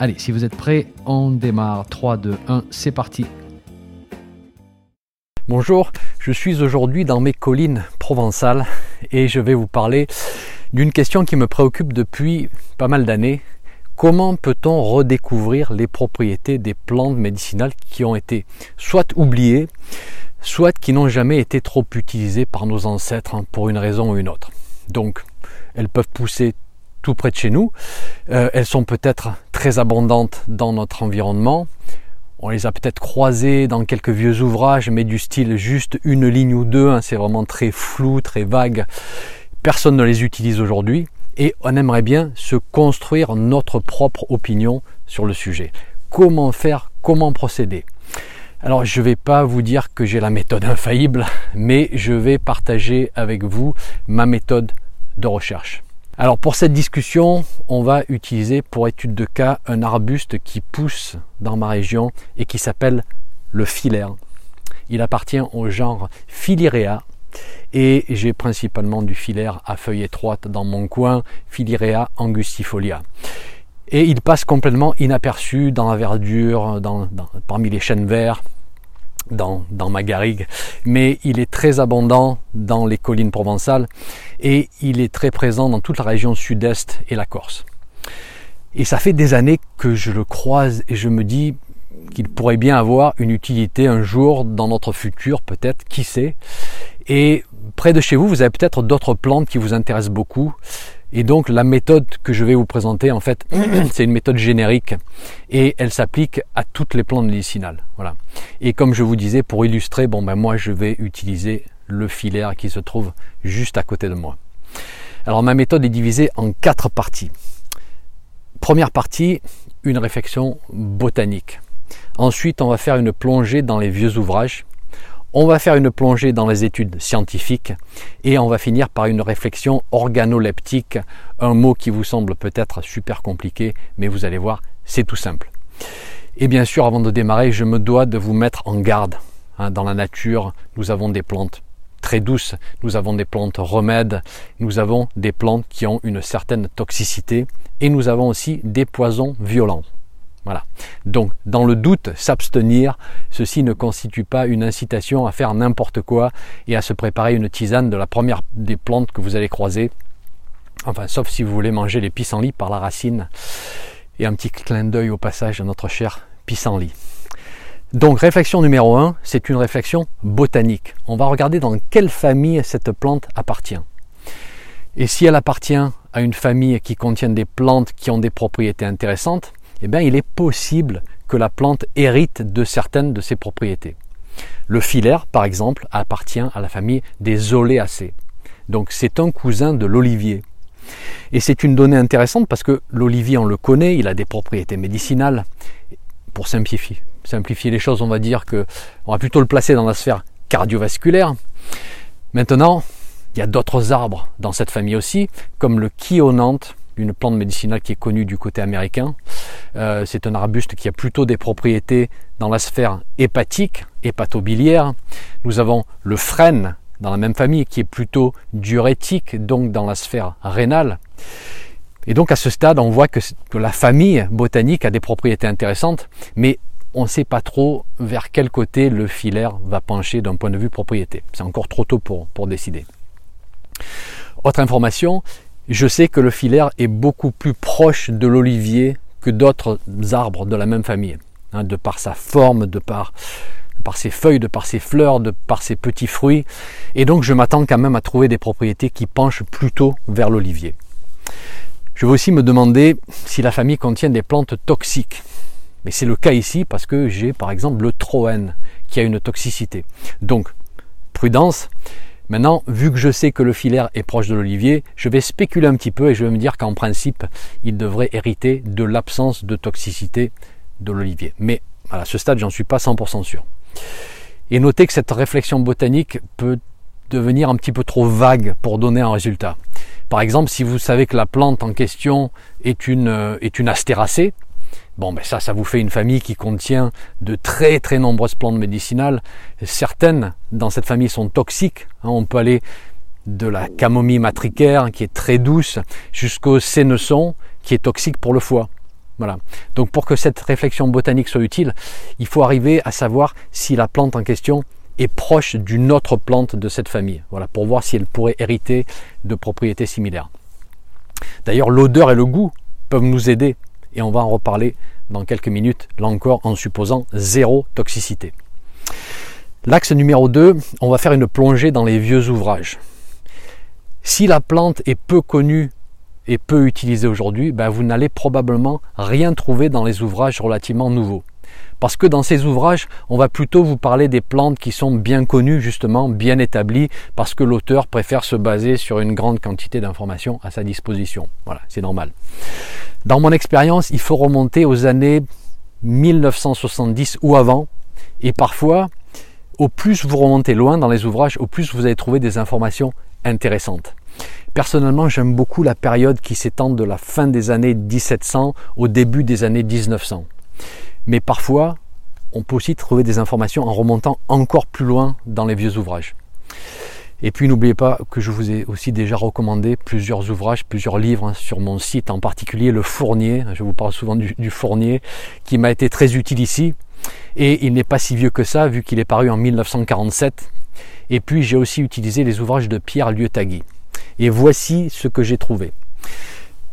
Allez, si vous êtes prêts, on démarre. 3, 2, 1, c'est parti. Bonjour, je suis aujourd'hui dans mes collines provençales et je vais vous parler d'une question qui me préoccupe depuis pas mal d'années. Comment peut-on redécouvrir les propriétés des plantes médicinales qui ont été soit oubliées, soit qui n'ont jamais été trop utilisées par nos ancêtres hein, pour une raison ou une autre? Donc, elles peuvent pousser tout près de chez nous. Euh, elles sont peut-être très abondantes dans notre environnement. On les a peut-être croisées dans quelques vieux ouvrages, mais du style juste une ligne ou deux. Hein, c'est vraiment très flou, très vague. Personne ne les utilise aujourd'hui et on aimerait bien se construire notre propre opinion sur le sujet. Comment faire Comment procéder? Alors je ne vais pas vous dire que j'ai la méthode infaillible, mais je vais partager avec vous ma méthode de recherche. Alors pour cette discussion, on va utiliser pour étude de cas un arbuste qui pousse dans ma région et qui s'appelle le filaire. Il appartient au genre Filirea et j'ai principalement du filaire à feuilles étroites dans mon coin, Filirea angustifolia. Et il passe complètement inaperçu dans la verdure, parmi les chênes verts, dans, ma garrigue, mais il est très abondant dans les collines provençales et il est très présent dans toute la région sud-est et la Corse. Et ça fait des années que je le croise et je me dis qu'il pourrait bien avoir une utilité un jour dans notre futur, peut-être, qui sait. Et près de chez vous, vous avez peut-être d'autres plantes qui vous intéressent beaucoup. Et donc la méthode que je vais vous présenter, en fait, c'est une méthode générique et elle s'applique à toutes les plantes médicinales. Voilà. Et comme je vous disais, pour illustrer, bon ben moi je vais utiliser le filaire qui se trouve juste à côté de moi. Alors ma méthode est divisée en quatre parties. Première partie, une réflexion botanique. Ensuite, on va faire une plongée dans les vieux ouvrages on va faire une plongée dans les études scientifiques et on va finir par une réflexion organoleptique, un mot qui vous semble peut-être super compliqué, mais vous allez voir, c'est tout simple. Et bien sûr, avant de démarrer, je me dois de vous mettre en garde. Hein, dans la nature, nous avons des plantes très douces, nous avons des plantes remèdes, nous avons des plantes qui ont une certaine toxicité et nous avons aussi des poisons violents. Donc, dans le doute, s'abstenir, ceci ne constitue pas une incitation à faire n'importe quoi et à se préparer une tisane de la première des plantes que vous allez croiser. Enfin, sauf si vous voulez manger les pissenlits par la racine. Et un petit clin d'œil au passage à notre cher pissenlit. Donc, réflexion numéro 1, c'est une réflexion botanique. On va regarder dans quelle famille cette plante appartient. Et si elle appartient à une famille qui contient des plantes qui ont des propriétés intéressantes, eh bien, il est possible que la plante hérite de certaines de ses propriétés. Le filaire, par exemple, appartient à la famille des oléacées. Donc c'est un cousin de l'olivier. Et c'est une donnée intéressante parce que l'olivier, on le connaît, il a des propriétés médicinales. Pour simplifier, simplifier les choses, on va dire que on va plutôt le placer dans la sphère cardiovasculaire. Maintenant, il y a d'autres arbres dans cette famille aussi, comme le kionanthe, une plante médicinale qui est connue du côté américain. Euh, c'est un arbuste qui a plutôt des propriétés dans la sphère hépatique, hépatobiliaire. Nous avons le frêne dans la même famille qui est plutôt diurétique, donc dans la sphère rénale. Et donc à ce stade, on voit que, la famille botanique a des propriétés intéressantes, mais on ne sait pas trop vers quel côté le filaire va pencher d'un point de vue propriété. C'est encore trop tôt pour, pour décider. Autre information, je sais que le filaire est beaucoup plus proche de l'olivier que d'autres arbres de la même famille, hein, de par sa forme, de par, par ses feuilles, de par ses fleurs, de par ses petits fruits. Et donc je m'attends quand même à trouver des propriétés qui penchent plutôt vers l'olivier. Je vais aussi me demander si la famille contient des plantes toxiques. Mais c'est le cas ici parce que j'ai par exemple le troène qui a une toxicité. Donc, prudence, Maintenant, vu que je sais que le filaire est proche de l'olivier, je vais spéculer un petit peu et je vais me dire qu'en principe, il devrait hériter de l'absence de toxicité de l'olivier. Mais À ce stade, j'en suis pas 100% sûr. Et notez que cette réflexion botanique peut devenir un petit peu trop vague pour donner un résultat. Par exemple, si vous savez que la plante en question est une, euh, est une astéracée, bon ben ça, ça vous fait une famille qui contient de très très nombreuses plantes médicinales. Certaines dans cette famille sont toxiques. Hein. on peut aller de la camomille matricaire qui est très douce jusqu'au sénesson qui est toxique pour le foie. Voilà. Donc pour que cette réflexion botanique soit utile, il faut arriver à savoir si la plante en question est proche d'une autre plante de cette famille. Voilà, pour voir si elle pourrait hériter de propriétés similaires. D'ailleurs, l'odeur et le goût peuvent nous aider et on va en reparler dans quelques minutes, là encore en supposant zéro toxicité. L'axe numéro 2, on va faire une plongée dans les vieux ouvrages. Si la plante est peu connue et peu utilisée aujourd'hui, ben vous n'allez probablement rien trouver dans les ouvrages relativement nouveaux. Parce que dans ces ouvrages, on va plutôt vous parler des plantes qui sont bien connues, justement, bien établies, parce que l'auteur préfère se baser sur une grande quantité d'informations à sa disposition. Voilà, c'est normal. Dans mon expérience, il faut remonter aux années 1970 ou avant, et parfois, au plus vous remontez loin dans les ouvrages, au plus vous allez trouver des informations intéressantes. Personnellement, j'aime beaucoup la période qui s'étend de la fin des années 1700 au début des années 1900. Mais parfois, on peut aussi trouver des informations en remontant encore plus loin dans les vieux ouvrages. Et puis n'oubliez pas que je vous ai aussi déjà recommandé plusieurs ouvrages, plusieurs livres hein, sur mon site, en particulier le Fournier. Je vous parle souvent du, Fournier, qui m'a été très utile ici. Et il n'est pas si vieux que ça, vu qu'il est paru en 1947. Et puis j'ai aussi utilisé les ouvrages de Pierre Liotagui. Et voici ce que j'ai trouvé.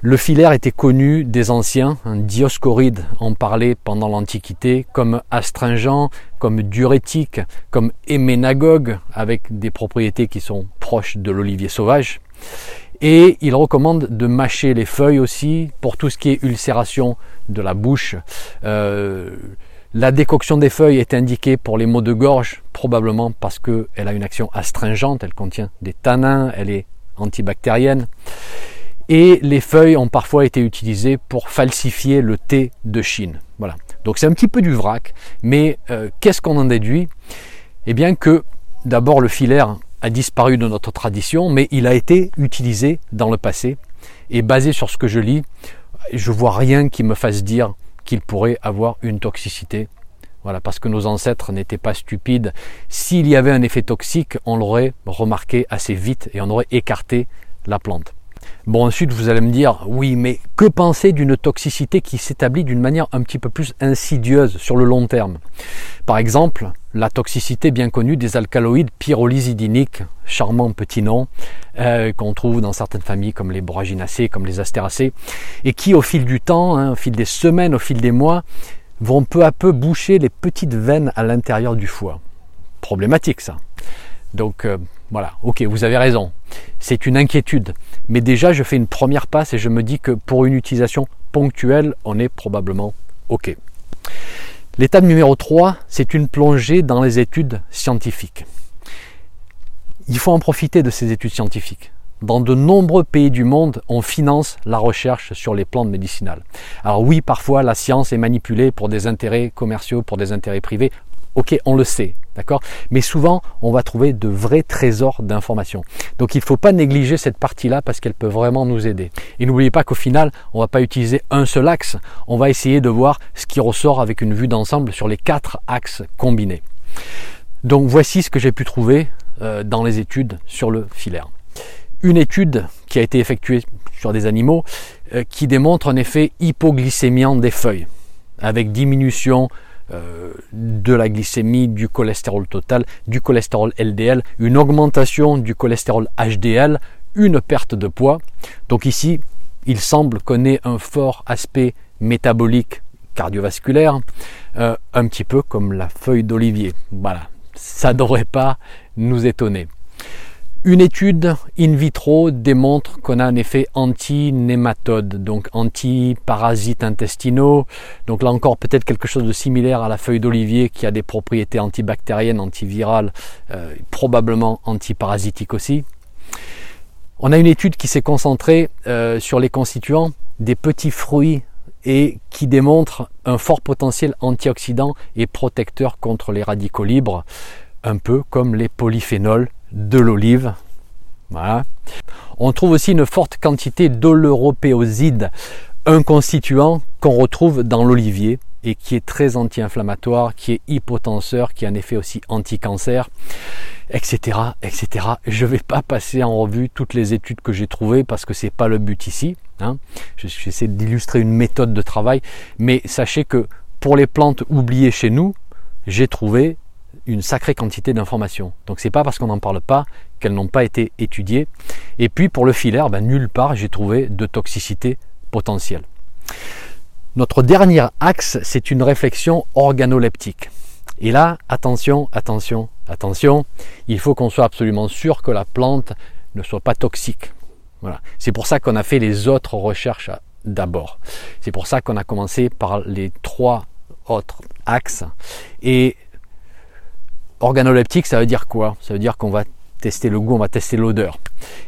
Le filaire était connu des anciens, Dioscoride en parlait pendant l'Antiquité comme astringent, comme diurétique, comme héménagogue, avec des propriétés qui sont proches de l'olivier sauvage. Et il recommande de mâcher les feuilles aussi pour tout ce qui est ulcération de la bouche. Euh, la décoction des feuilles est indiquée pour les maux de gorge, probablement parce qu'elle a une action astringente, elle contient des tanins, elle est antibactérienne et les feuilles ont parfois été utilisées pour falsifier le thé de Chine. Voilà. Donc c'est un petit peu du vrac, mais euh, qu'est-ce qu'on en déduit? Eh bien que d'abord le filaire a disparu de notre tradition, mais il a été utilisé dans le passé. Et basé sur ce que je lis, je vois rien qui me fasse dire qu'il pourrait avoir une toxicité. Voilà, parce que nos ancêtres n'étaient pas stupides. S'il y avait un effet toxique, on l'aurait remarqué assez vite et on aurait écarté la plante. Bon, ensuite, vous allez me dire, oui, mais que penser d'une toxicité qui s'établit d'une manière un petit peu plus insidieuse sur le long terme? Par exemple, la toxicité bien connue des alcaloïdes pyrolysidiniques, charmant petit nom, euh, qu'on trouve dans certaines familles comme les boraginacées, comme les astéracées, et qui au fil du temps, hein, au fil des semaines, au fil des mois, vont peu à peu boucher les petites veines à l'intérieur du foie. Problématique ça. Donc euh, voilà, ok, vous avez raison. C'est une inquiétude. Mais déjà, je fais une première passe et je me dis que pour une utilisation ponctuelle, on est probablement ok. L'étape numéro 3, c'est une plongée dans les études scientifiques. Il faut en profiter de ces études scientifiques. Dans de nombreux pays du monde, on finance la recherche sur les plantes médicinales. Alors oui, parfois la science est manipulée pour des intérêts commerciaux, pour des intérêts privés. Ok, on le sait, d'accord? Mais souvent, on va trouver de vrais trésors d'informations. Donc il ne faut pas négliger cette partie-là parce qu'elle peut vraiment nous aider. Et n'oubliez pas qu'au final, on ne va pas utiliser un seul axe, on va essayer de voir ce qui ressort avec une vue d'ensemble sur les quatre axes combinés. Donc voici ce que j'ai pu trouver euh, dans les études sur le filaire. Une étude qui a été effectuée sur des animaux euh, qui démontre un effet hypoglycémiant des feuilles, avec diminution de la glycémie, du cholestérol total, du cholestérol LDL, une augmentation du cholestérol HDL, une perte de poids. Donc ici, il semble qu'on ait un fort aspect métabolique cardiovasculaire, euh, un petit peu comme la feuille d'olivier. Voilà, ça ne devrait pas nous étonner. Une étude in vitro démontre qu'on a un effet anti-nématode, donc anti-parasites intestinaux. Donc là encore peut-être quelque chose de similaire à la feuille d'olivier qui a des propriétés antibactériennes, antivirales, euh, probablement antiparasitiques aussi. On a une étude qui s'est concentrée euh, sur les constituants des petits fruits et qui démontre un fort potentiel antioxydant et protecteur contre les radicaux libres, un peu comme les polyphénols de l'olive. Voilà. On trouve aussi une forte quantité d'oleuropéoside, un constituant qu'on retrouve dans l'olivier et qui est très anti-inflammatoire, qui est hypotenseur, qui a un effet aussi anti-cancer, etc., etc. Je ne vais pas passer en revue toutes les études que j'ai trouvées parce que c'est pas le but ici. Hein. J'essaie d'illustrer une méthode de travail, mais sachez que pour les plantes oubliées chez nous, j'ai trouvé une sacrée quantité d'informations. Donc c'est pas parce qu'on n'en parle pas qu'elles n'ont pas été étudiées. Et puis pour le filaire, ben, nulle part j'ai trouvé de toxicité potentielle. Notre dernier axe, c'est une réflexion organoleptique. Et là, attention, attention, attention, il faut qu'on soit absolument sûr que la plante ne soit pas toxique. Voilà. C'est pour ça qu'on a fait les autres recherches d'abord. C'est pour ça qu'on a commencé par les trois autres axes. Et organoleptique, ça veut dire quoi? Ça veut dire qu'on va tester le goût, on va tester l'odeur.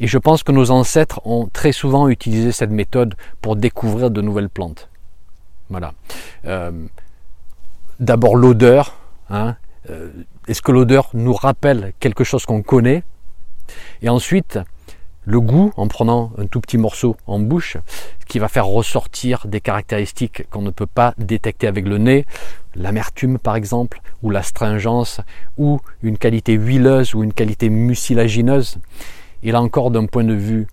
Et je pense que nos ancêtres ont très souvent utilisé cette méthode pour découvrir de nouvelles plantes. Voilà. Euh, d'abord l'odeur. Hein. Euh, est-ce que l'odeur nous rappelle quelque chose qu'on connaît? Et ensuite, le goût en prenant un tout petit morceau en bouche qui va faire ressortir des caractéristiques qu'on ne peut pas détecter avec le nez, l'amertume par exemple, ou l'astringence, ou une qualité huileuse ou une qualité mucilagineuse. Et là encore d'un point de vue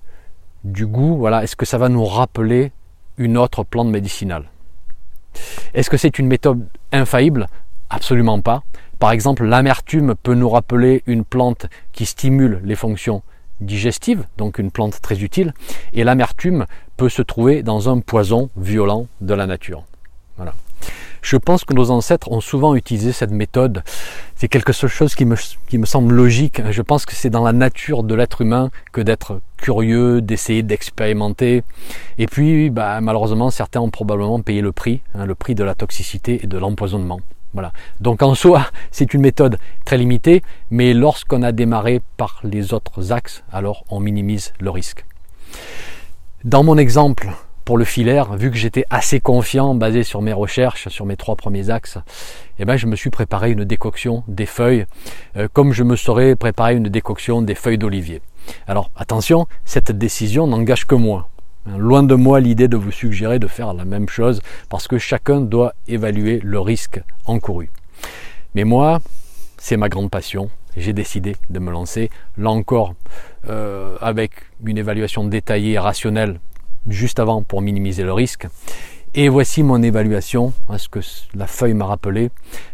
du goût, voilà, est-ce que ça va nous rappeler une autre plante médicinale? Est-ce que c'est une méthode infaillible? Absolument pas. Par exemple, l'amertume peut nous rappeler une plante qui stimule les fonctions digestive, donc une plante très utile, et l'amertume peut se trouver dans un poison violent de la nature. Voilà. Je pense que nos ancêtres ont souvent utilisé cette méthode. C'est quelque chose qui me, semble logique. Je pense que c'est dans la nature de l'être humain que d'être curieux, d'essayer d'expérimenter. Et puis, bah, malheureusement, certains ont probablement payé le prix, hein, le prix de la toxicité et de l'empoisonnement. Voilà. Donc en soi, c'est une méthode très limitée, mais lorsqu'on a démarré par les autres axes, alors on minimise le risque. Dans mon exemple pour le filaire, vu que j'étais assez confiant basé sur mes recherches, sur mes trois premiers axes, eh ben, je me suis préparé une décoction des feuilles, euh, comme je me serais préparé une décoction des feuilles d'olivier. Alors attention, cette décision n'engage que moi. Loin de moi l'idée de vous suggérer de faire la même chose parce que chacun doit évaluer le risque encouru. Mais moi, c'est ma grande passion. J'ai décidé de me lancer, là encore, euh, avec une évaluation détaillée et rationnelle juste avant pour minimiser le risque. Et voici mon évaluation, à ce que la feuille m'a rappelé.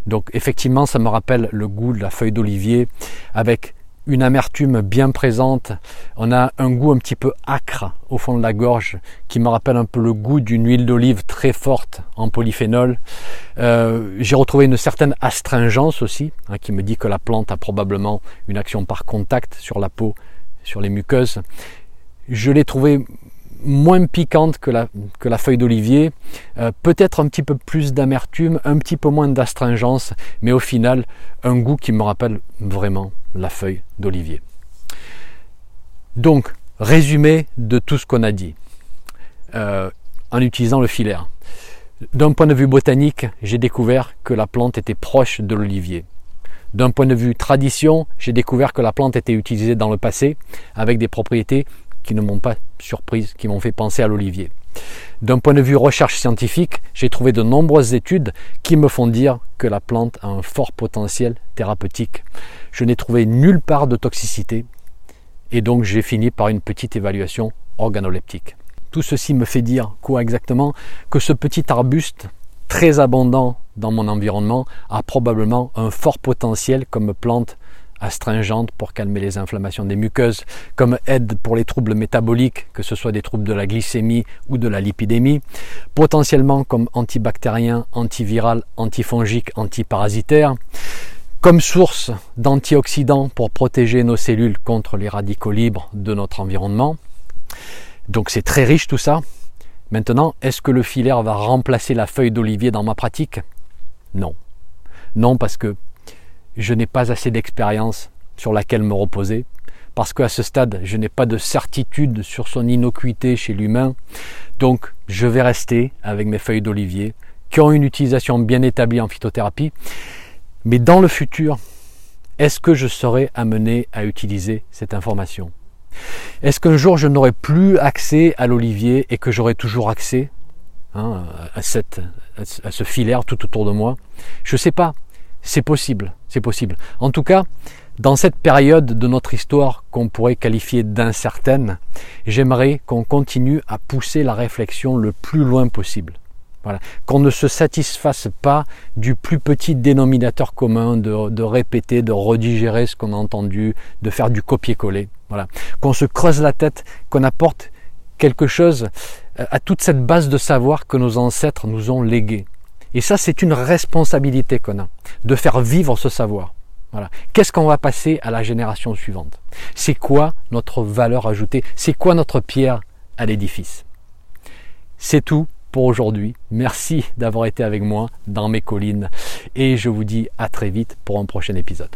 Donc effectivement, ça me rappelle le goût de la feuille d'olivier avec une amertume bien présente. On a un goût un petit peu acre au fond de la gorge qui me rappelle un peu le goût d'une huile d'olive très forte en polyphénol. Euh, j'ai retrouvé une certaine astringence aussi hein, qui me dit que la plante a probablement une action par contact sur la peau, sur les muqueuses. Je l'ai trouvé moins piquante que la, feuille d'olivier, euh, peut-être un petit peu plus d'amertume, un petit peu moins d'astringence, mais au final un goût qui me rappelle vraiment la feuille d'olivier. Donc, résumé de tout ce qu'on a dit euh, en utilisant le filaire. D'un point de vue botanique, j'ai découvert que la plante était proche de l'olivier. D'un point de vue tradition, j'ai découvert que la plante était utilisée dans le passé avec des propriétés qui ne m'ont pas surprise, qui m'ont fait penser à l'olivier. D'un point de vue recherche scientifique, j'ai trouvé de nombreuses études qui me font dire que la plante a un fort potentiel thérapeutique. Je n'ai trouvé nulle part de toxicité et donc j'ai fini par une petite évaluation organoleptique. Tout ceci me fait dire quoi exactement? Que ce petit arbuste très abondant dans mon environnement a probablement un fort potentiel comme plante astringente pour calmer les inflammations des muqueuses, comme aide pour les troubles métaboliques, que ce soit des troubles de la glycémie ou de la lipidémie, potentiellement comme antibactérien, antiviral, antifongique, antiparasitaire, comme source d'antioxydants pour protéger nos cellules contre les radicaux libres de notre environnement. Donc c'est très riche tout ça. Maintenant, est-ce que le filaire va remplacer la feuille d'olivier dans ma pratique? Non. Non parce que je n'ai pas assez d'expérience sur laquelle me reposer, parce qu'à ce stade, je n'ai pas de certitude sur son innocuité chez l'humain. Donc, je vais rester avec mes feuilles d'olivier qui ont une utilisation bien établie en phytothérapie. Mais dans le futur, est-ce que je serai amené à utiliser cette information? Est-ce qu'un jour je n'aurai plus accès à l'olivier et que j'aurai toujours accès hein, à, ce filaire tout autour de moi? Je ne sais pas. C'est possible, c'est possible. En tout cas, dans cette période de notre histoire qu'on pourrait qualifier d'incertaine, j'aimerais qu'on continue à pousser la réflexion le plus loin possible. Voilà. Qu'on ne se satisfasse pas du plus petit dénominateur commun, de, répéter, de redigérer ce qu'on a entendu, de faire du copier-coller. Voilà. Qu'on se creuse la tête, qu'on apporte quelque chose euh, à toute cette base de savoir que nos ancêtres nous ont légué. Et ça, c'est une responsabilité qu'on a, de faire vivre ce savoir. Voilà. Qu'est-ce qu'on va passer à la génération suivante? C'est quoi notre valeur ajoutée? C'est quoi notre pierre à l'édifice? C'est tout pour aujourd'hui. Merci d'avoir été avec moi dans mes collines et je vous dis à très vite pour un prochain épisode.